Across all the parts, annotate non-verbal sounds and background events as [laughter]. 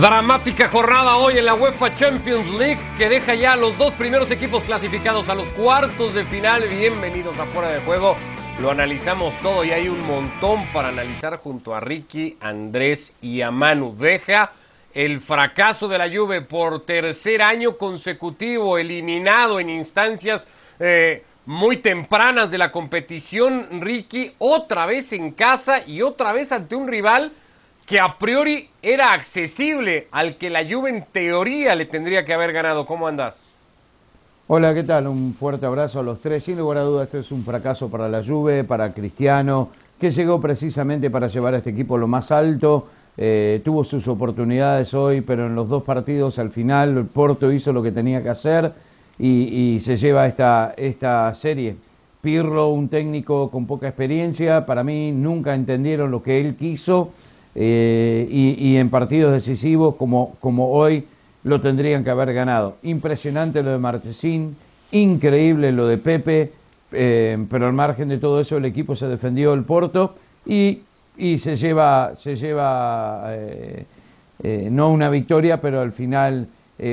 Dramática jornada hoy en la UEFA Champions League que deja ya a los dos primeros equipos clasificados a los cuartos de final. Bienvenidos a Fuera de Juego. Lo analizamos todo y hay un montón para analizar junto a Ricky, Andrés y a Manu. Deja el fracaso de la Juve por tercer año consecutivo, eliminado en instancias eh, muy tempranas de la competición. Ricky, otra vez en casa y otra vez ante un rival que a priori era accesible al que la Juve en teoría le tendría que haber ganado. ¿Cómo andás? Hola, ¿qué tal? Un fuerte abrazo a los tres. Sin lugar a dudas, este es un fracaso para la Juve, para Cristiano, que llegó precisamente para llevar a este equipo lo más alto. Eh, tuvo sus oportunidades hoy, pero en los dos partidos al final el Porto hizo lo que tenía que hacer y, y se lleva esta, esta serie. Pirlo, un técnico con poca experiencia, para mí nunca entendieron lo que él quiso eh, y, en partidos decisivos como, como hoy lo tendrían que haber ganado. Impresionante lo de Marchesín, increíble lo de Pepe, eh, pero al margen de todo eso el equipo se defendió el Porto y, y se lleva, se lleva eh, no una victoria, pero al final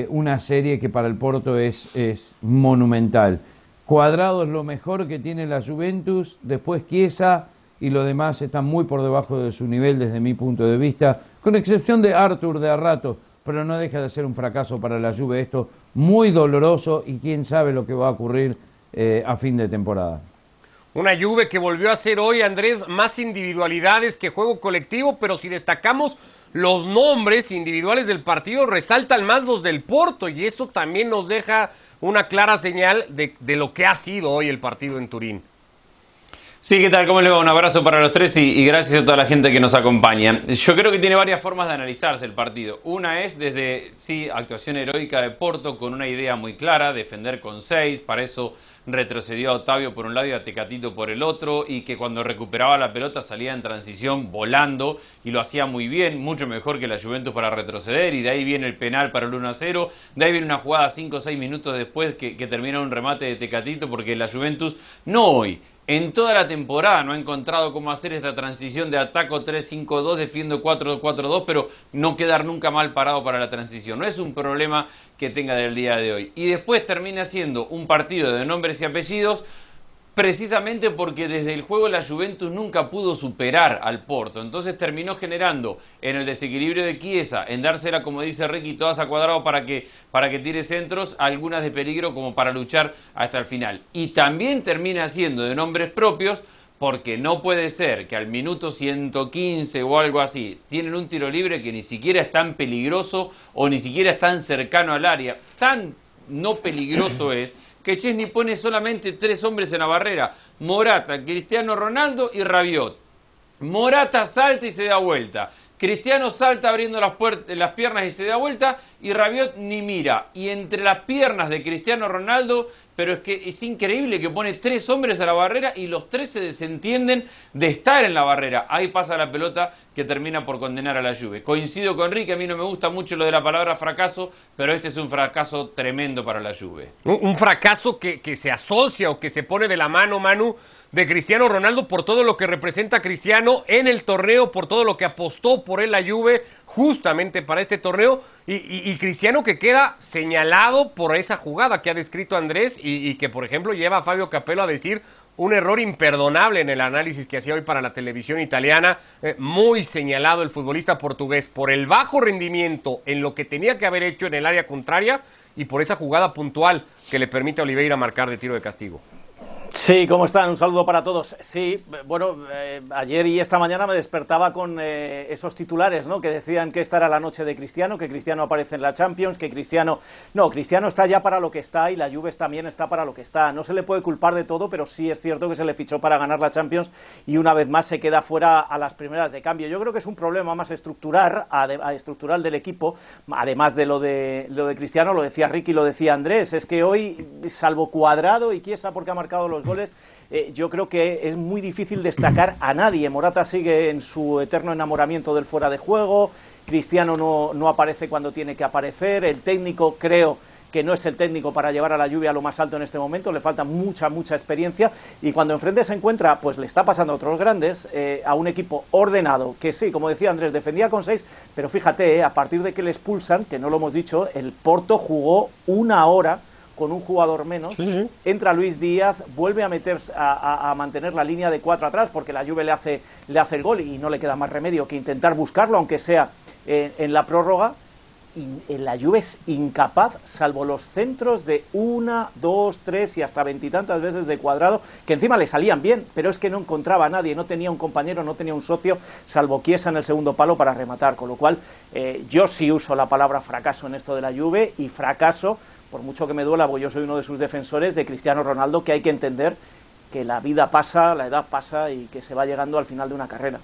una serie que para el Porto es, es monumental. Cuadrado es lo mejor que tiene la Juventus, después Chiesa y lo demás está muy por debajo de su nivel desde mi punto de vista, con excepción de Arthur de a rato, pero no deja de ser un fracaso para la Juve esto, muy doloroso y quién sabe lo que va a ocurrir eh, a fin de temporada. Una Juve que volvió a ser hoy, Andrés, más individualidades que juego colectivo, pero si destacamos los nombres individuales del partido, resaltan más los del Porto y eso también nos deja una clara señal de lo que ha sido hoy el partido en Turín. Sí, ¿qué tal? ¿Cómo le va? Un abrazo para los tres y, gracias a toda la gente que nos acompaña. Yo creo que tiene varias formas de analizarse el partido. Una es desde, sí, actuación heroica de Porto con una idea muy clara, defender con seis, para eso retrocedió a Otavio por un lado y a Tecatito por el otro, y que cuando recuperaba la pelota salía en transición volando y lo hacía muy bien, mucho mejor que la Juventus para retroceder, y de ahí viene el penal para el 1 a 0, de ahí viene una jugada 5 o 6 minutos después que, que termina un remate de Tecatito, porque la Juventus no hoy, en toda la temporada no ha encontrado cómo hacer esta transición de ataco 3-5-2, defiendo 4-4-2, pero no quedar nunca mal parado para la transición. No es un problema que tenga del día de hoy. Y después termina siendo un partido de nombres y apellidos precisamente porque desde el juego la Juventus nunca pudo superar al Porto. Entonces terminó generando en el desequilibrio de Chiesa, en dársela, como dice Ricky, todas a cuadrado para que, para que tire centros, algunas de peligro como para luchar hasta el final. Y también termina siendo de nombres propios porque no puede ser que al minuto 115 o algo así tienen un tiro libre que ni siquiera es tan peligroso o ni siquiera es tan cercano al área. Tan no peligroso es que Chesney pone solamente tres hombres en la barrera, Morata, Cristiano Ronaldo y Rabiot. Morata salta y se da vuelta. Cristiano salta abriendo las, las piernas y se da vuelta y Rabiot ni mira. Y entre las piernas de Cristiano Ronaldo, pero es que es increíble que pone tres hombres a la barrera y los tres se desentienden de estar en la barrera. Ahí pasa la pelota que termina por condenar a la Juve. Coincido con Rick, a mí no me gusta mucho lo de la palabra fracaso, pero este es un fracaso tremendo para la Juve. Un, fracaso que, se asocia o que se pone de la mano, Manu, de Cristiano Ronaldo por todo lo que representa Cristiano en el torneo, por todo lo que apostó por él la Juve justamente para este torneo y, Cristiano que queda señalado por esa jugada que ha descrito Andrés y, que por ejemplo lleva a Fabio Capello a decir un error imperdonable en el análisis que hacía hoy para la televisión italiana, eh, muy señalado el futbolista portugués por el bajo rendimiento en lo que tenía que haber hecho en el área contraria y por esa jugada puntual que le permite a Oliveira marcar de tiro de castigo. Sí, ¿cómo están? Un saludo para todos. Sí, bueno, eh, ayer y esta mañana me despertaba con eh, esos titulares, ¿no? Que decían que esta era la noche de Cristiano, que Cristiano aparece en la Champions, que Cristiano... No, Cristiano está ya para lo que está y la Juve también está para lo que está. No se le puede culpar de todo, pero sí es cierto que se le fichó para ganar la Champions y una vez más se queda fuera a las primeras de cambio. Yo creo que es un problema más estructural, estructural del equipo, además de lo de, lo de Cristiano, lo decía Ricky, lo decía Andrés, es que hoy, salvo Cuadrado y Chiesa porque ha marcado los goles, eh, yo creo que es muy difícil destacar a nadie. Morata sigue en su eterno enamoramiento del fuera de juego, Cristiano no, no aparece cuando tiene que aparecer, el técnico creo que no es el técnico para llevar a la lluvia a lo más alto en este momento, le falta mucha, mucha experiencia. Y cuando enfrente se encuentra, pues le está pasando a otros grandes, eh, a un equipo ordenado, que sí, como decía Andrés, defendía con seis, pero fíjate, eh, a partir de que le expulsan, que no lo hemos dicho, el Porto jugó una hora con un jugador menos, entra Luis Díaz, vuelve a meterse a, mantener la línea de cuatro atrás porque la Juve le hace, le hace el gol y no le queda más remedio que intentar buscarlo, aunque sea en la prórroga. En la Juve es incapaz, salvo los centros de una, dos, tres y hasta veintitantas veces de cuadrado, que encima le salían bien, pero es que no encontraba a nadie, no tenía un compañero, no tenía un socio, salvo Chiesa en el segundo palo para rematar, con lo cual eh, yo sí uso la palabra fracaso en esto de la Juve y fracaso, por mucho que me duela, porque yo soy uno de sus defensores, de Cristiano Ronaldo, que hay que entender que la vida pasa, la edad pasa y que se va llegando al final de una carrera.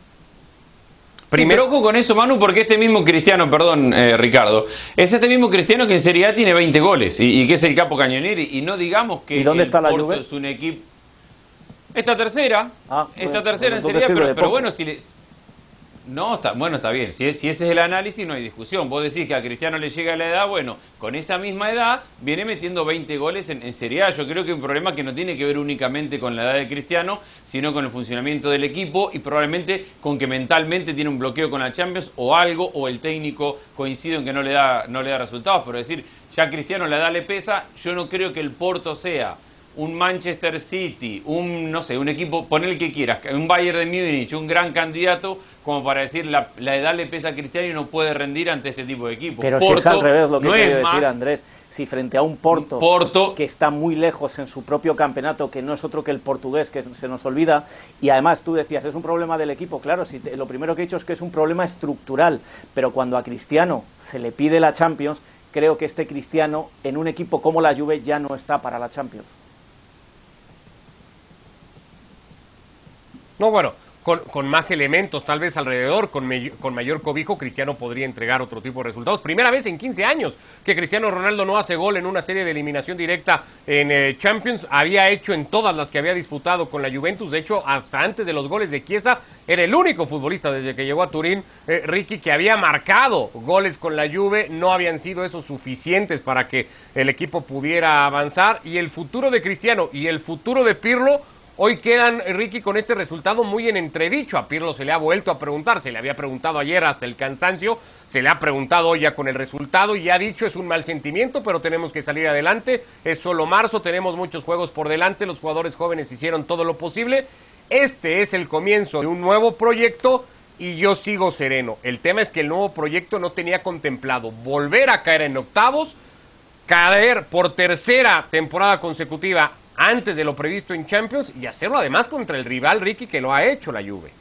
Primero ojo con eso, Manu, porque este mismo Cristiano, perdón, eh, Ricardo, es este mismo Cristiano que en Serie A tiene 20 goles y, que es el capo cañonero. Y, no digamos que ¿Y dónde está la Porto es un equipo. Esta tercera, ah, esta tercera en Serie A, pero, bueno, si le, no, está, bueno, está bien. Si, si, ese es el análisis, no hay discusión. Vos decís que a Cristiano le llega la edad, bueno, con esa misma edad viene metiendo 20 goles en, en Serie A. Yo creo que es un problema que no tiene que ver únicamente con la edad de Cristiano, sino con el funcionamiento del equipo y probablemente con que mentalmente tiene un bloqueo con la Champions o algo, o el técnico coincide en que no le da, no le da resultados. Pero decir, ya Cristiano la edad le pesa, yo no creo que el Porto sea un Manchester City, un, no sé, un equipo, pon el que quieras, un Bayern de Múnich, un gran candidato, como para decir la, la, edad le pesa a Cristiano y no puede rendir ante este tipo de equipos. Pero si es al revés lo que no quiere decir Andrés, si frente a un Porto, Porto, que está muy lejos en su propio campeonato, que no es otro que el portugués, que se nos olvida, y además tú decías, es un problema del equipo, claro, si lo primero que he dicho es que es un problema estructural, pero cuando a Cristiano se le pide la Champions, creo que este Cristiano en un equipo como la Juve ya no está para la Champions. No, bueno, con, más elementos tal vez alrededor, con, con, mayor cobijo, Cristiano podría entregar otro tipo de resultados. Primera vez en 15 años que Cristiano Ronaldo no hace gol en una serie de eliminación directa en eh, Champions. Había hecho en todas las que había disputado con la Juventus. De hecho, hasta antes de los goles de Chiesa, era el único futbolista desde que llegó a Turín, eh, Ricky, que había marcado goles con la Juve. No habían sido esos suficientes para que el equipo pudiera avanzar. Y el futuro de Cristiano y el futuro de Pirlo Hoy quedan, Ricky, con este resultado muy en entredicho. A Pirlo se le ha vuelto a preguntar, se le había preguntado ayer hasta el cansancio, se le ha preguntado hoy ya con el resultado y ha dicho es un mal sentimiento, pero tenemos que salir adelante. Es solo marzo, tenemos muchos juegos por delante, los jugadores jóvenes hicieron todo lo posible. Este es el comienzo de un nuevo proyecto y yo sigo sereno. El tema es que el nuevo proyecto no tenía contemplado volver a caer en octavos, caer por tercera temporada consecutiva antes de lo previsto en Champions y hacerlo además contra el rival Ricky que lo ha hecho la Juve.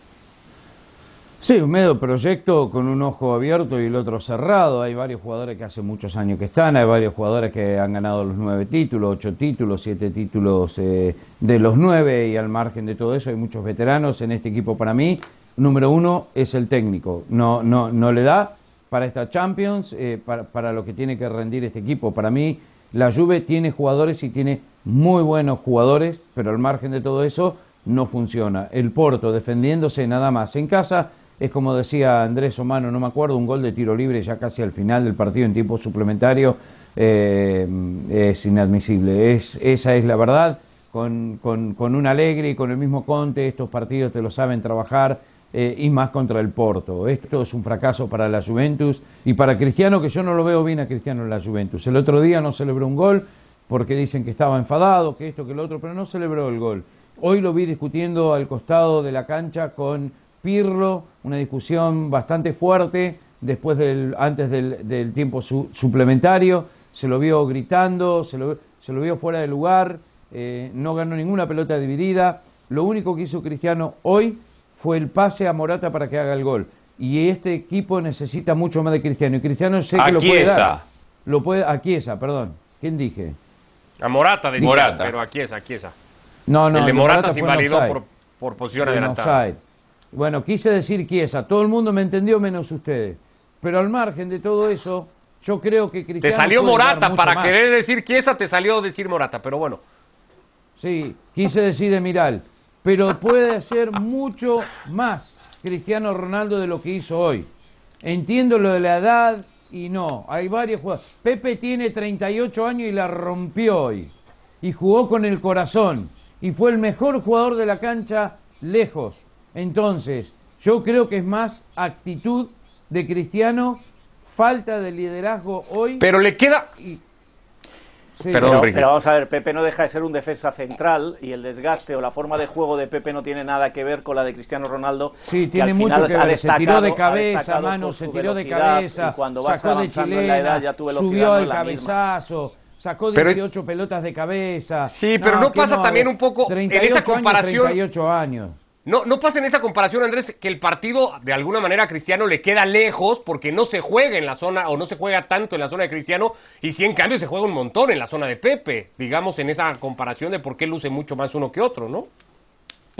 Sí, un medio proyecto con un ojo abierto y el otro cerrado. Hay varios jugadores que hace muchos años que están, hay varios jugadores que han ganado los nueve títulos, ocho títulos, siete títulos eh, de los nueve y al margen de todo eso hay muchos veteranos en este equipo para mí. Número uno es el técnico. No, no, no le da para esta Champions, eh, para, para lo que tiene que rendir este equipo. Para mí la Juve tiene jugadores y tiene muy buenos jugadores, pero al margen de todo eso no funciona. El Porto defendiéndose nada más en casa es como decía Andrés Omano, no me acuerdo, un gol de tiro libre ya casi al final del partido en tiempo suplementario eh, es inadmisible. Es, esa es la verdad. Con, con, con un Alegre y con el mismo Conte, estos partidos te lo saben trabajar eh, y más contra el Porto. Esto es un fracaso para la Juventus y para Cristiano, que yo no lo veo bien a Cristiano en la Juventus. El otro día no celebró un gol porque dicen que estaba enfadado, que esto, que lo otro, pero no celebró el gol. Hoy lo vi discutiendo al costado de la cancha con Pirlo, una discusión bastante fuerte después del, antes del, tiempo suplementario, se lo vio gritando, se lo, se lo vio fuera de lugar, eh, no ganó ninguna pelota dividida. Lo único que hizo Cristiano hoy fue el pase a Morata para que haga el gol. Y este equipo necesita mucho más de Cristiano. Y Cristiano sé que lo puede dar. Lo puede, a Chiesa, perdón. ¿Quién dije? A Morata, de Morata. pero a Chiesa, a Chiesa. No, no, el de Morata, se invalidó por, por posición adelantada. Bueno, quise decir Chiesa. Todo el mundo me entendió menos ustedes. Pero al margen de todo eso, yo creo que Cristiano. Te salió Morata, para querer decir Chiesa, te salió decir Morata, pero bueno. Sí, quise decir de Miral pero puede hacer mucho más Cristiano Ronaldo de lo que hizo hoy. Entiendo lo de la edad, y no. Hay varios jugadores. Pepe tiene 38 años y la rompió hoy. Y jugó con el corazón. Y fue el mejor jugador de la cancha lejos. Entonces, yo creo que es más actitud de Cristiano, falta de liderazgo hoy. Pero le queda... pero, vamos a ver, Pepe no deja de ser un defensa central y el desgaste o la forma de juego de Pepe no tiene nada que ver con la de Cristiano Ronaldo. Sí, tiene mucho que ver. Se tiró de cabeza, mano, se tiró de cabeza. cuando sacó de chilena, en la edad, ya tu subió el cabezazo. Sacó 18 pelotas de cabeza. Sí, pero no, pasa también un poco en esa comparación. 38 años. No, no pasa en esa comparación, Andrés, que el partido de alguna manera a Cristiano le queda lejos porque no se juega en la zona o no se juega tanto en la zona de Cristiano y si en cambio se juega un montón en la zona de Pepe, digamos en esa comparación de por qué luce mucho más uno que otro, ¿no?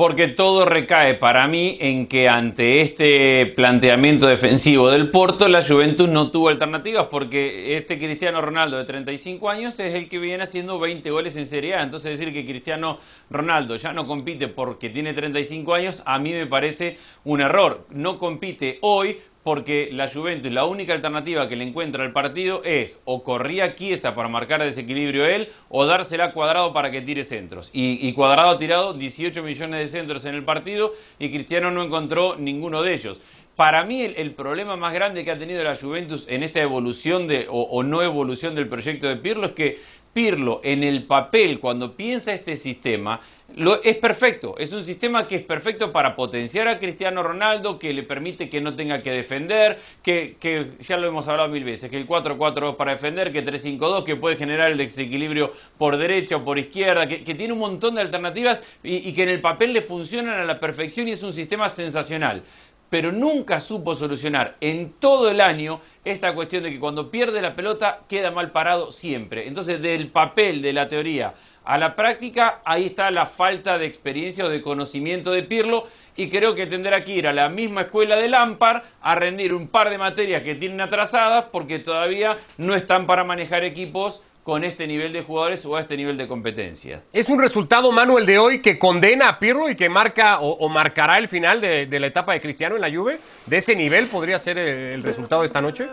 Porque todo recae para mí en que ante este planteamiento defensivo del Porto, la Juventus no tuvo alternativas, porque este Cristiano Ronaldo de 35 años es el que viene haciendo 20 goles en Serie A. Entonces decir que Cristiano Ronaldo ya no compite porque tiene 35 años, a mí me parece un error. No compite hoy porque la Juventus, la única alternativa que le encuentra al partido es o corría Chiesa para marcar desequilibrio él o dársela a Cuadrado para que tire centros. Y, Cuadrado ha tirado 18 millones de centros en el partido y Cristiano no encontró ninguno de ellos. Para mí el, problema más grande que ha tenido la Juventus en esta evolución de, o, o no evolución del proyecto de Pirlo es que Pirlo en el papel, cuando piensa este sistema, lo, es perfecto, es un sistema que es perfecto para potenciar a Cristiano Ronaldo, que le permite que no tenga que defender, que, que ya lo hemos hablado mil veces, que el 4-4-2 para defender, que 3-5-2, que puede generar el desequilibrio por derecha o por izquierda, que, tiene un montón de alternativas y, y que en el papel le funcionan a la perfección y es un sistema sensacional pero nunca supo solucionar en todo el año esta cuestión de que cuando pierde la pelota queda mal parado siempre. Entonces, del papel, de la teoría a la práctica, ahí está la falta de experiencia o de conocimiento de Pirlo y creo que tendrá que ir a la misma escuela de Lampard a rendir un par de materias que tienen atrasadas porque todavía no están para manejar equipos con este nivel de jugadores o a este nivel de competencia. ¿Es un resultado, Manuel, de hoy que condena a Pirlo y que marca o, marcará el final de, la etapa de Cristiano en la Juve? ¿De ese nivel podría ser el resultado de esta noche?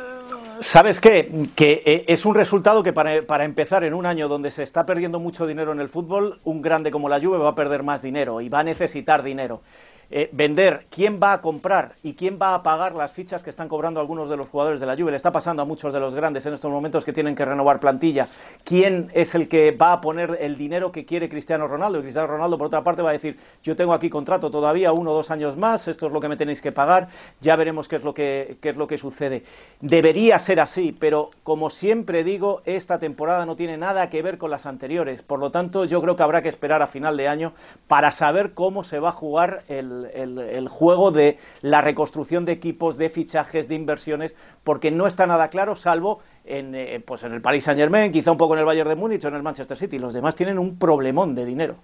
¿Sabes qué? Que eh, es un resultado que para, para, empezar en un año donde se está perdiendo mucho dinero en el fútbol, un grande como la Juve va a perder más dinero y va a necesitar dinero. Eh, vender, quién va a comprar y quién va a pagar las fichas que están cobrando algunos de los jugadores de la Juve. Le está pasando a muchos de los grandes en estos momentos que tienen que renovar plantilla. ¿Quién es el que va a poner el dinero que quiere Cristiano Ronaldo? Y Cristiano Ronaldo, por otra parte, va a decir, yo tengo aquí contrato todavía uno o dos años más, esto es lo que me tenéis que pagar, ya veremos qué es lo que, qué es lo que sucede. Debería ser así, pero como siempre digo, esta temporada no tiene nada que ver con las anteriores. Por lo tanto, yo creo que habrá que esperar a final de año para saber cómo se va a jugar el el, juego de la reconstrucción de equipos, de fichajes, de inversiones, porque no está nada claro, salvo en, eh, pues en el Paris Saint Germain, quizá un poco en el Bayern de Múnich o en el Manchester City. Los demás tienen un problemón de dinero.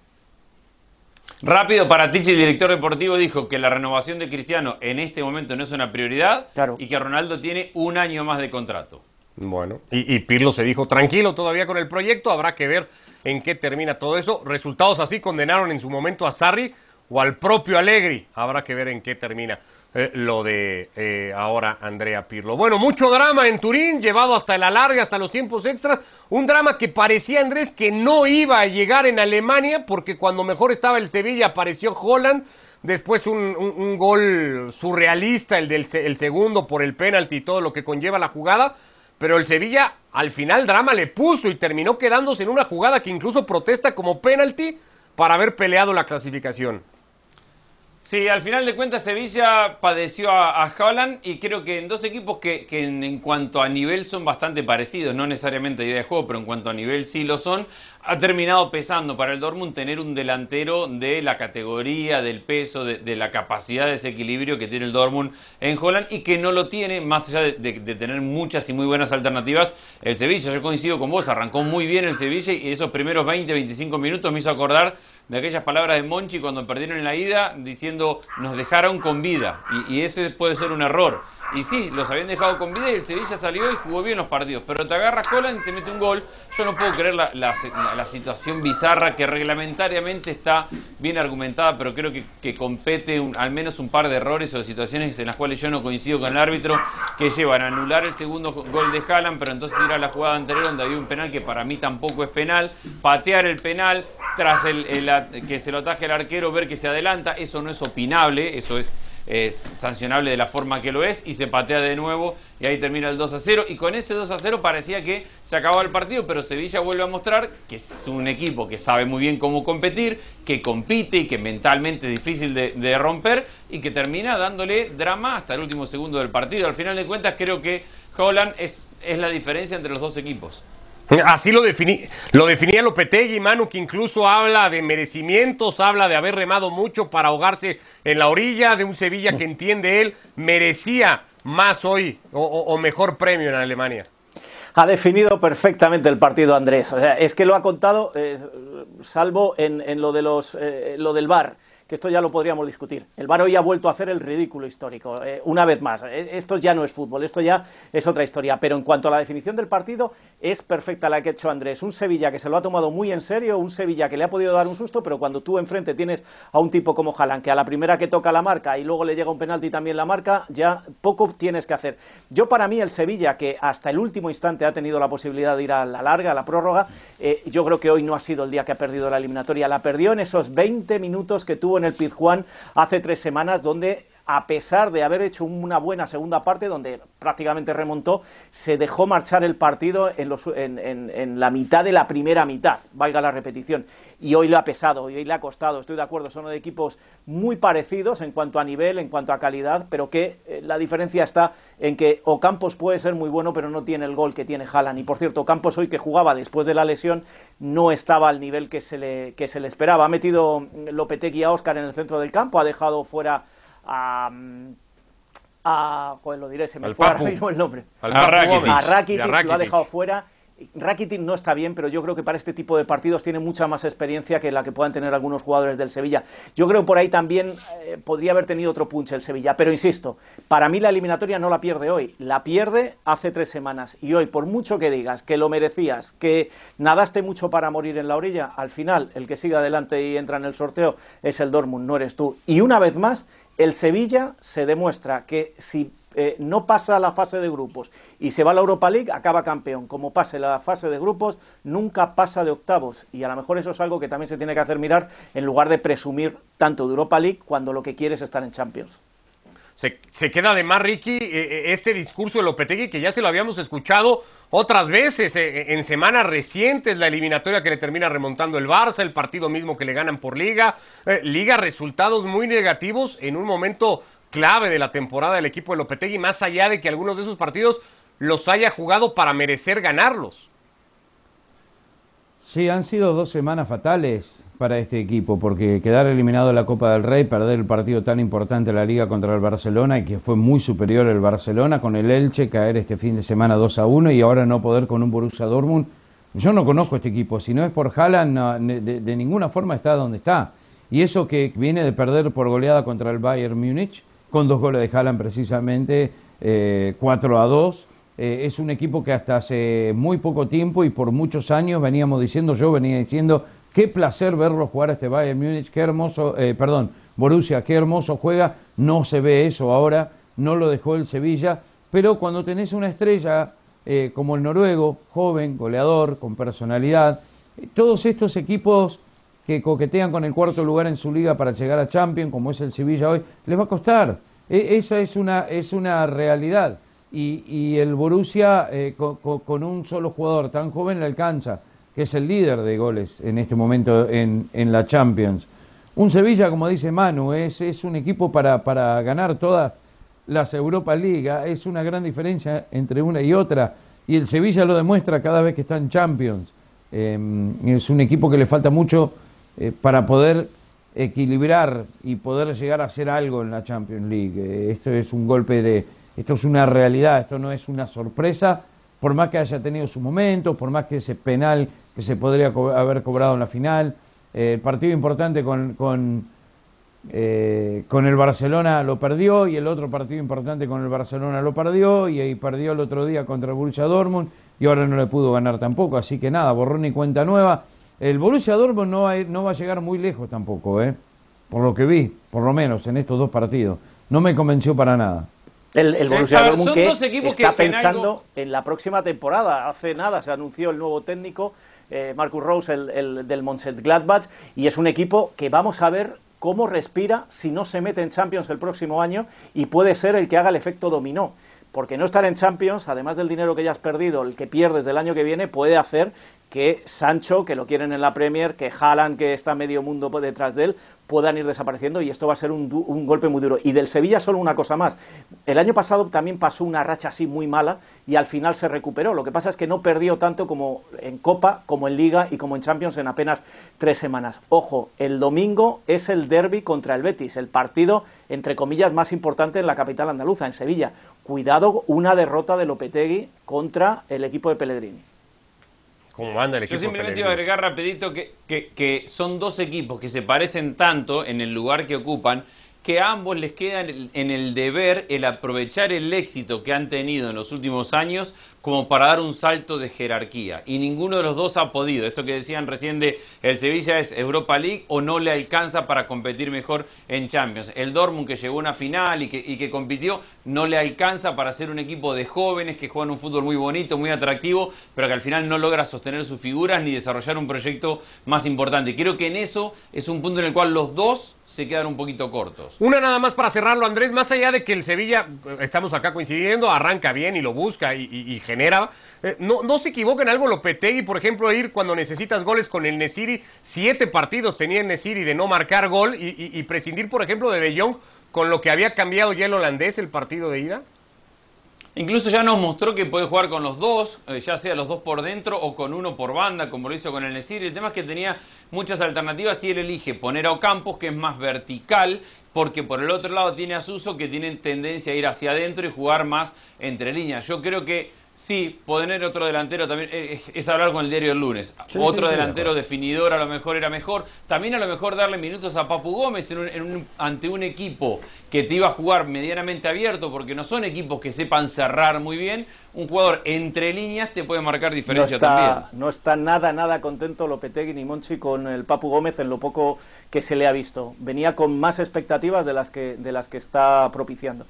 Rápido, para Tichi, el director deportivo, dijo que la renovación de Cristiano en este momento no es una prioridad y que Ronaldo tiene un año más de contrato. Bueno, y, y, Pirlo se dijo tranquilo todavía con el proyecto, habrá que ver en qué termina todo eso. Resultados así condenaron en su momento a Sarri o al propio Allegri. Habrá que ver en qué termina eh, lo de eh, ahora Andrea Pirlo. Bueno, mucho drama en Turín, llevado hasta la larga, hasta los tiempos extras. Un drama que parecía, Andrés, que no iba a llegar en Alemania, porque cuando mejor estaba el Sevilla apareció Holland. Después un, gol surrealista, el del el segundo por el penalti y todo lo que conlleva la jugada. Pero el Sevilla al final drama le puso y terminó quedándose en una jugada que incluso protesta como penalti para haber peleado la clasificación. Sí, al final de cuentas Sevilla padeció a, a y creo que en dos equipos que, en, cuanto a nivel son bastante parecidos, no necesariamente idea de juego, pero en cuanto a nivel sí lo son, ha terminado pesando para el Dortmund tener un delantero de la categoría, del peso, de, la capacidad de desequilibrio que tiene el Dortmund en Holland y que no lo tiene, más allá de, de, tener muchas y muy buenas alternativas, el Sevilla. Yo coincido con vos, arrancó muy bien el Sevilla y esos primeros 20, 25 minutos me hizo acordar de aquellas palabras de Monchi cuando perdieron en la ida, diciendo nos dejaron con vida. Y, y ese puede ser un error. Y sí, los habían dejado con vida y el Sevilla salió y jugó bien los partidos. Pero te agarra Holland y te mete un gol. Yo no puedo creer la, situación bizarra que reglamentariamente está bien argumentada, pero creo que, que compete al menos un par de errores o de situaciones en las cuales yo no coincido con el árbitro, que llevan a anular el segundo gol de Haaland, pero entonces ir a la jugada anterior donde había un penal que para mí tampoco es penal, patear el penal tras el, el que se lo ataje el arquero, ver que se adelanta, eso no es opinable, eso es es sancionable de la forma que lo es y se patea de nuevo y ahí termina el 2 a 0 y con ese 2 a 0 parecía que se acababa el partido pero Sevilla vuelve a mostrar que es un equipo que sabe muy bien cómo competir que compite y que mentalmente es difícil de, romper y que termina dándole drama hasta el último segundo del partido. Al final de cuentas creo que Holland es, es la diferencia entre los dos equipos Así lo, lo definía Lopetegui, Manu, que incluso habla de merecimientos, habla de haber remado mucho para ahogarse en la orilla, de un Sevilla que entiende él merecía más hoy o, mejor premio en Alemania. Ha definido perfectamente el partido Andrés. O sea, es que lo ha contado, eh, salvo en, lo, de los, eh, lo del bar que esto ya lo podríamos discutir. El VAR hoy ha vuelto a hacer el ridículo histórico, eh, una vez más. Eh, esto ya no es fútbol, esto ya es otra historia. Pero en cuanto a la definición del partido, es perfecta la que ha hecho Andrés. Un Sevilla que se lo ha tomado muy en serio, un Sevilla que le ha podido dar un susto, pero cuando tú enfrente tienes a un tipo como Jalan, que a la primera que toca la marca y luego le llega un penalti también la marca, ya poco tienes que hacer. Yo para mí el Sevilla, que hasta el último instante ha tenido la posibilidad de ir a la larga, a la prórroga, eh, yo creo que hoy no ha sido el día que ha perdido la eliminatoria. La perdió en esos 20 minutos que tuvo en el Pizjuán hace tres semanas, donde a pesar de haber hecho una buena segunda parte, donde prácticamente remontó, se dejó marchar el partido en, la mitad de la primera mitad, valga la repetición. Y hoy le ha pesado, y hoy le ha costado, estoy de acuerdo, son de equipos muy parecidos en cuanto a nivel, en cuanto a calidad, pero que eh, la diferencia está en que Ocampos puede ser muy bueno, pero no tiene el gol que tiene Haaland. Y por cierto, Ocampos hoy que jugaba después de la lesión no estaba al nivel que se le, que se le esperaba. Ha metido Lopetegui a Oscar en el centro del campo, ha dejado fuera a, a joder, lo diré, se me fue ahora mismo el nombre. A Rakitic. A Rakitic, lo ha dejado fuera Rakitic no está bien, pero yo creo que para este tipo de partidos tiene mucha más experiencia que la que puedan tener algunos jugadores del Sevilla. Yo creo que por ahí también eh, podría haber tenido otro punch el Sevilla, pero insisto, para mí la eliminatoria no la pierde hoy, la pierde hace tres semanas. Y hoy, por mucho que digas que lo merecías, que nadaste mucho para morir en la orilla, al final el que sigue adelante y entra en el sorteo es el Dortmund, no eres tú. Y una vez más, el Sevilla se demuestra que si eh, no pasa la fase de grupos y se va a la Europa League, acaba campeón. Como pase la fase de grupos, nunca pasa de octavos. Y a lo mejor eso es algo que también se tiene que hacer mirar en lugar de presumir tanto de Europa League cuando lo que quiere es estar en Champions. Se, queda además, Ricky, eh, eh, este discurso de Lopetegui que ya se lo habíamos escuchado otras veces en semanas recientes, la eliminatoria que le termina remontando el Barça, el partido mismo que le ganan por liga, liga resultados muy negativos en un momento clave de la temporada del equipo de Lopetegui, más allá de que algunos de esos partidos los haya jugado para merecer ganarlos. Sí, han sido dos semanas fatales para este equipo, porque quedar eliminado de la Copa del Rey, perder el partido tan importante de la Liga contra el Barcelona y que fue muy superior el Barcelona, con el Elche caer este fin de semana 2 a 1 y ahora no poder con un Borussia Dortmund. Yo no conozco este equipo, si no es por Haaland, de, de, ninguna forma está donde está. Y eso que viene de perder por goleada contra el Bayern Múnich, con dos goles de Haaland precisamente, eh, 4 a 2. Eh, es un equipo que hasta hace muy poco tiempo y por muchos años veníamos diciendo, yo venía diciendo, qué placer verlo jugar a este Bayern Múnich, qué hermoso, eh, perdón, Borussia, qué hermoso juega, no se ve eso ahora, no lo dejó el Sevilla, pero cuando tenés una estrella eh, como el noruego, joven, goleador, con personalidad, todos estos equipos que coquetean con el cuarto lugar en su liga para llegar a Champions, como es el Sevilla hoy, les va a costar. E, esa es una, es una realidad. Y, y el Borussia, eh, con, un solo jugador tan joven, le alcanza, que es el líder de goles en este momento en, en la Champions. Un Sevilla, como dice Manu, es, es un equipo para, para ganar todas las Europa League. Es una gran diferencia entre una y otra. Y el Sevilla lo demuestra cada vez que está en Champions. Em, es un equipo que le falta mucho eh, para poder equilibrar y poder llegar a hacer algo en la Champions League. Esto es un golpe de, esto es una realidad, esto no es una sorpresa, por más que haya tenido su momento, por más que ese penal que se podría haber cobrado en la final, el partido importante con, con, con, el Barcelona lo perdió y el otro partido importante con el Barcelona lo perdió y ahí perdió el otro día contra el Borussia Dortmund y ahora no le pudo ganar tampoco, así que nada, borrón y cuenta nueva. El Borussia Dortmund no va, no va a llegar muy lejos tampoco, ¿eh? por lo que vi, por lo menos en estos dos partidos. No me convenció para nada. El, el Borussia Dortmund que está pensando en, la próxima temporada. Hace nada se anunció el nuevo técnico, eh, Marcus Rose, el, el del Gladbach, y es un equipo que vamos a ver cómo respira si no se mete en Champions el próximo año y puede ser el que haga el efecto dominó. Porque no estar en Champions, además del dinero que ya has perdido, el que pierdes del año que viene, puede hacer que Sancho, que lo quieren en la Premier, que Haaland, que está medio mundo detrás de él, puedan ir desapareciendo y esto va a ser un, golpe muy duro. Y del Sevilla solo una cosa más. El año pasado también pasó una racha así muy mala y al final se recuperó. Lo que pasa es que no perdió tanto como en Copa, como en Liga y como en Champions en apenas tres semanas. Ojo, el domingo es el derby contra el Betis, el partido entre comillas más importante en la capital andaluza, en Sevilla. Cuidado, una derrota de Lopetegui contra el equipo de Pellegrini. Yo simplemente iba a agregar rapidito que, que, que, son dos equipos que se parecen tanto en el lugar que ocupan que a ambos les queda en el deber el aprovechar el éxito que han tenido en los últimos años como para dar un salto de jerarquía. Y ninguno de los dos ha podido. Esto que decían recién de el Sevilla es Europa League o no le alcanza para competir mejor en Champions. El Dortmund que llegó a una final y que, y que compitió no le alcanza para ser un equipo de jóvenes que juegan un fútbol muy bonito, muy atractivo, pero que al final no logra sostener sus figuras ni desarrollar un proyecto más importante. Creo que en eso es un punto en el cual los dos se quedan un poquito cortos. Una nada más para cerrarlo, Andrés, más allá de que el Sevilla, estamos acá coincidiendo, arranca bien y lo busca y, genera, eh, no, no se equivoca en algo Lopetegui, por ejemplo, ir cuando necesitas goles con el Nesiri, siete partidos tenía el Nesiri de no marcar gol y, y prescindir, por ejemplo, de De Jong, con lo que había cambiado ya el holandés el partido de ida. Incluso ya nos mostró que puede jugar con los dos, eh, ya sea los dos por dentro o con uno por banda, como lo hizo con el Nesir. El tema es que tenía muchas alternativas y él elige poner a Ocampos, que es más vertical, porque por el otro lado tiene a Suso, que tiene tendencia a ir hacia adentro y jugar más entre líneas. Yo creo que Sí, poner otro delantero también eh, es, hablar con el diario el lunes. otro delantero definidor a lo mejor era mejor. También a lo mejor darle minutos a Papu Gómez ante un equipo que te iba a jugar medianamente abierto, porque no son equipos que sepan cerrar muy bien. Un jugador entre líneas te puede marcar diferencia también. No está nada, nada contento Lopetegui ni Monchi con el Papu Gómez en lo poco que se le ha visto. Venía con más expectativas de las que, de las que está propiciando.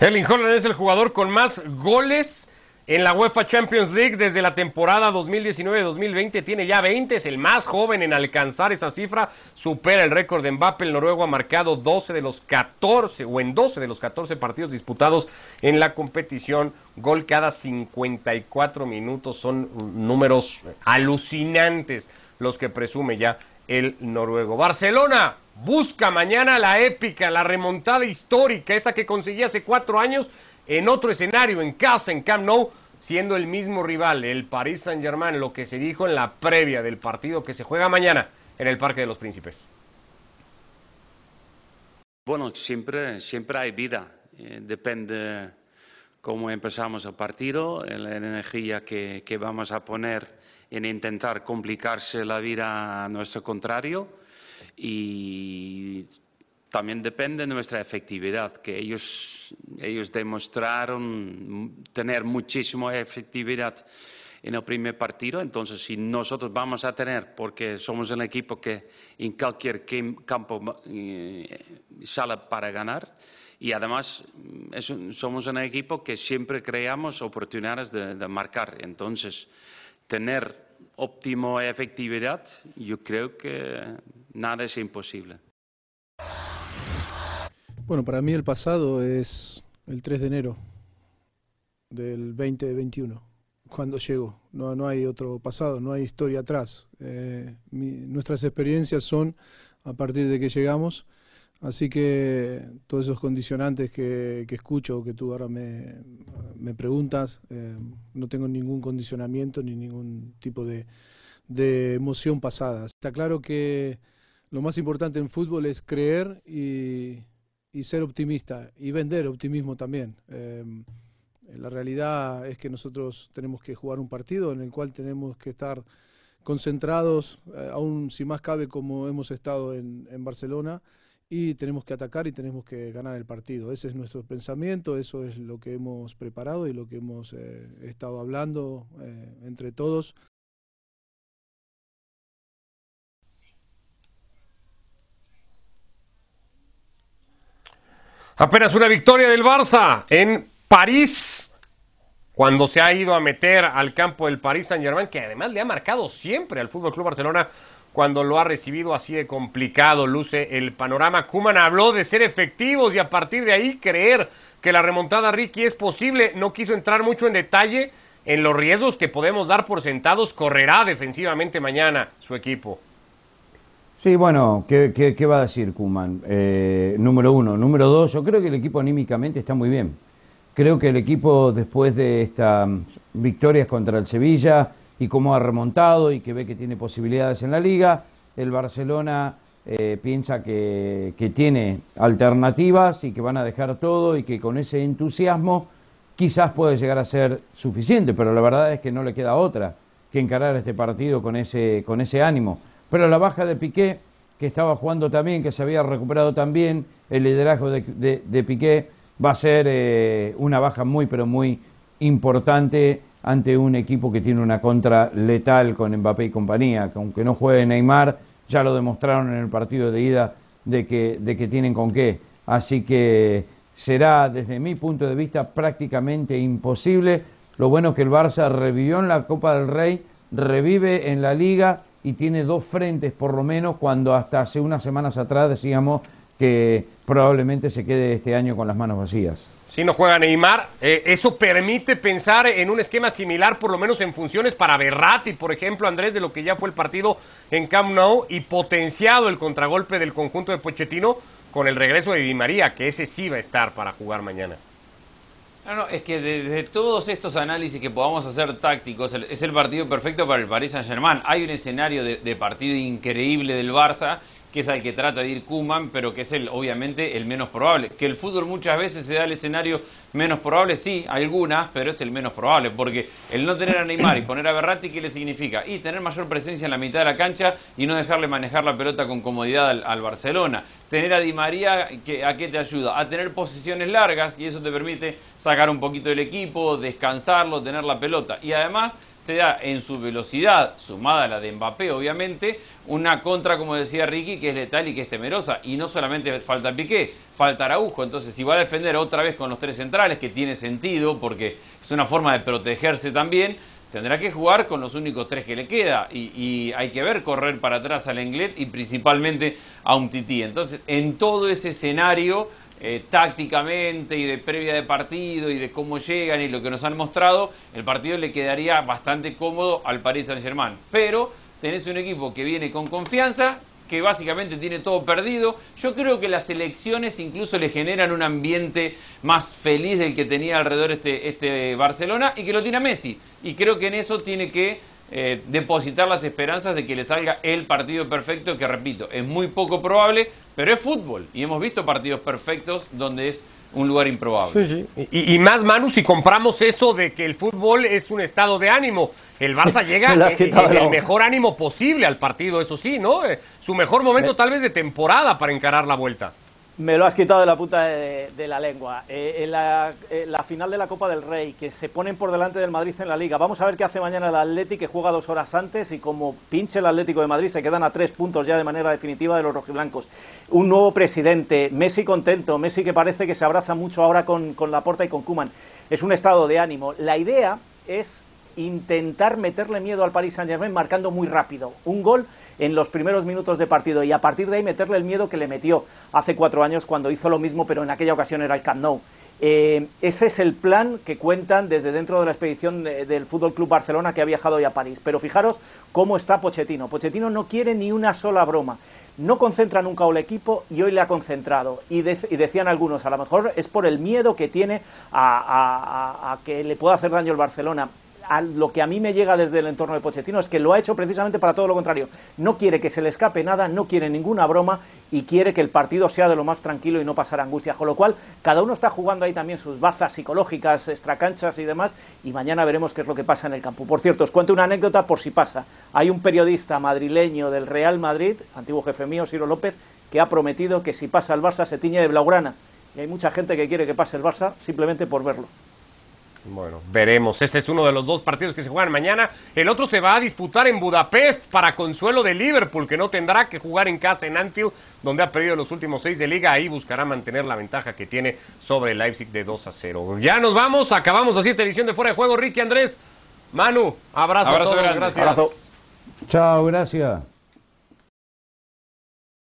Erling Holland es el jugador con más goles en la UEFA Champions League desde la temporada 2019-2020. Tiene ya 20, es el más joven en alcanzar esa cifra. Supera el récord de Mbappé. El noruego ha marcado 12 de los 14 o en 12 de los 14 partidos disputados en la competición. Gol cada 54 minutos. Son números alucinantes los que presume ya el noruego. Barcelona busca mañana la épica, la remontada histórica, esa que conseguía hace cuatro años en otro escenario, en casa, en Camp Nou, siendo el mismo rival, el Paris Saint-Germain, lo que se dijo en la previa del partido que se juega mañana en el Parque de los Príncipes. Bueno, siempre, siempre hay vida. Eh, depende cómo empezamos el partido, la energía que vamos a poner en intentar complicarse la vida a nuestro contrario y también depende de nuestra efectividad, que ellos, ellos demostraron tener muchísima efectividad en el primer partido, entonces si nosotros vamos a tener, porque somos un equipo que en cualquier campo eh, sale para ganar, y además somos un equipo que siempre creamos oportunidades de, de marcar, entonces tener óptima efectividad, yo creo que nada es imposible. Bueno, para mí el pasado es el 3 de enero del 2021, cuando llego. No, no hay otro pasado, no hay historia atrás. Eh, nuestras experiencias son a partir de que llegamos Así que todos esos condicionantes que, que escucho, que tú ahora me, preguntas, eh, no tengo ningún condicionamiento ni ningún tipo de, emoción pasada. Está claro que lo más importante en fútbol es creer y, ser optimista y vender optimismo también. Eh, la realidad es que nosotros tenemos que jugar un partido en el cual tenemos que estar concentrados, eh, aún si más cabe como hemos estado en, Barcelona, y tenemos que atacar y tenemos que ganar el partido. Ese es nuestro pensamiento, eso es lo que hemos preparado y lo que hemos eh, estado hablando eh, entre todos. Apenas una victoria del Barça en París cuando se ha ido a meter al campo del Paris Saint-Germain, que además le ha marcado siempre al Fútbol Club Barcelona cuando lo ha recibido así de complicado, luce el panorama. Kuman habló de ser efectivos y a partir de ahí creer que la remontada Ricky es posible. No quiso entrar mucho en detalle en los riesgos que podemos dar por sentados. Correrá defensivamente mañana su equipo. Sí, bueno, ¿qué, va a decir Kuman? Eh, número uno. Número dos, yo creo que el equipo anímicamente está muy bien. Creo que el equipo, después de estas victorias contra el Sevilla y cómo ha remontado y que ve que tiene posibilidades en la liga, el Barcelona eh, piensa que, que, tiene alternativas y que van a dejar todo y que con ese entusiasmo quizás puede llegar a ser suficiente, pero la verdad es que no le queda otra que encarar este partido con ese, con ese ánimo. Pero la baja de Piqué, que estaba jugando también, que se había recuperado también, el liderazgo de, de, Piqué, va a ser eh, una baja muy, pero muy importante ante un equipo que tiene una contra letal con Mbappé y compañía, que aunque no juegue Neymar, ya lo demostraron en el partido de ida de que, de que tienen con qué. Así que será, desde mi punto de vista, prácticamente imposible. Lo bueno es que el Barça revivió en la Copa del Rey, revive en la Liga y tiene dos frentes por lo menos cuando hasta hace unas semanas atrás decíamos que probablemente se quede este año con las manos vacías. Si no juega Neymar, eh, eso permite pensar en un esquema similar, por lo menos en funciones para Berratti, por ejemplo, Andrés, de lo que ya fue el partido en Camp Nou y potenciado el contragolpe del conjunto de Pochettino con el regreso de Di María, que ese sí va a estar para jugar mañana. No, no, es que desde todos estos análisis que podamos hacer tácticos, es el partido perfecto para el Paris Saint-Germain. Hay un escenario de, de partido increíble del Barça que es al que trata de ir Kuman, pero que es el, obviamente el menos probable. Que el fútbol muchas veces se da el escenario menos probable, sí, algunas, pero es el menos probable, porque el no tener a Neymar y poner a Berratti, ¿qué le significa? Y tener mayor presencia en la mitad de la cancha y no dejarle manejar la pelota con comodidad al, Barcelona. Tener a Di María, ¿a qué te ayuda? A tener posiciones largas y eso te permite sacar un poquito del equipo, descansarlo, tener la pelota. Y además te da en su velocidad, sumada a la de Mbappé, obviamente, una contra, como decía Ricky, que es letal y que es temerosa. Y no solamente falta Piqué, falta Araujo. Entonces, si va a defender otra vez con los tres centrales, que tiene sentido, porque es una forma de protegerse también, tendrá que jugar con los únicos tres que le queda. Y, hay que ver correr para atrás al Englet y principalmente a un Tití. Entonces, en todo ese escenario eh, tácticamente y de previa de partido y de cómo llegan y lo que nos han mostrado, el partido le quedaría bastante cómodo al Paris Saint Germain. Pero tenés un equipo que viene con confianza, que básicamente tiene todo perdido. Yo creo que las elecciones incluso le generan un ambiente más feliz del que tenía alrededor este, este Barcelona y que lo tiene Messi. Y creo que en eso tiene que eh, depositar las esperanzas de que le salga el partido perfecto, que repito, es muy poco probable, pero es fútbol. Y hemos visto partidos perfectos donde es un lugar improbable. Sí, sí. Y, más, Manu, si compramos eso de que el fútbol es un estado de ánimo. El Barça [laughs] llega en, el mejor ánimo posible al partido, eso sí, ¿no? Eh, su mejor momento tal vez de temporada para encarar la vuelta. Me lo has quitado de la puta de, la lengua. Eh, en, la, final de la Copa del Rey, que se ponen por delante del Madrid en la Liga. Vamos a ver qué hace mañana el Atlético, que juega dos horas antes y como pinche el Atlético de Madrid, se quedan a tres puntos ya de manera definitiva de los rojiblancos. Un nuevo presidente, Messi contento, Messi que parece que se abraza mucho ahora con, con Laporta y con Kuman. Es un estado de ánimo. La idea es intentar meterle miedo al Paris Saint-Germain marcando muy rápido. Un gol en los primeros minutos de partido y a partir de ahí meterle el miedo que le metió hace cuatro años cuando hizo lo mismo, pero en aquella ocasión era el Camp Nou. Eh, ese es el plan que cuentan desde dentro de la expedición del Fútbol Club Barcelona que ha viajado hoy a París. Pero fijaros cómo está Pochettino. Pochettino no quiere ni una sola broma. No concentra nunca al equipo y hoy le ha concentrado. Y, decían algunos, a lo mejor es por el miedo que tiene a, a que le pueda hacer daño el Barcelona lo que a mí me llega desde el entorno de Pochettino es que lo ha hecho precisamente para todo lo contrario. No quiere que se le escape nada, no quiere ninguna broma y quiere que el partido sea de lo más tranquilo y no pasar angustia. Con lo cual, cada uno está jugando ahí también sus bazas psicológicas, extracanchas y demás, y mañana veremos qué es lo que pasa en el campo. Por cierto, os cuento una anécdota por si pasa. Hay un periodista madrileño del Real Madrid, antiguo jefe mío, Ciro López, que ha prometido que si pasa el Barça se tiñe de blaugrana. Y hay mucha gente que quiere que pase el Barça simplemente por verlo. Bueno, veremos. Ese es uno de los dos partidos que se juegan mañana. El otro se va a disputar en Budapest para consuelo de Liverpool, que no tendrá que jugar en casa en Anfield, donde ha perdido los últimos seis de liga. Ahí buscará mantener la ventaja que tiene sobre el Leipzig de 2 a 0. Ya nos vamos, acabamos así esta edición de Fuera de Juego. Ricky Andrés, Manu, abrazo, a todos, gracias. Chao, gracias.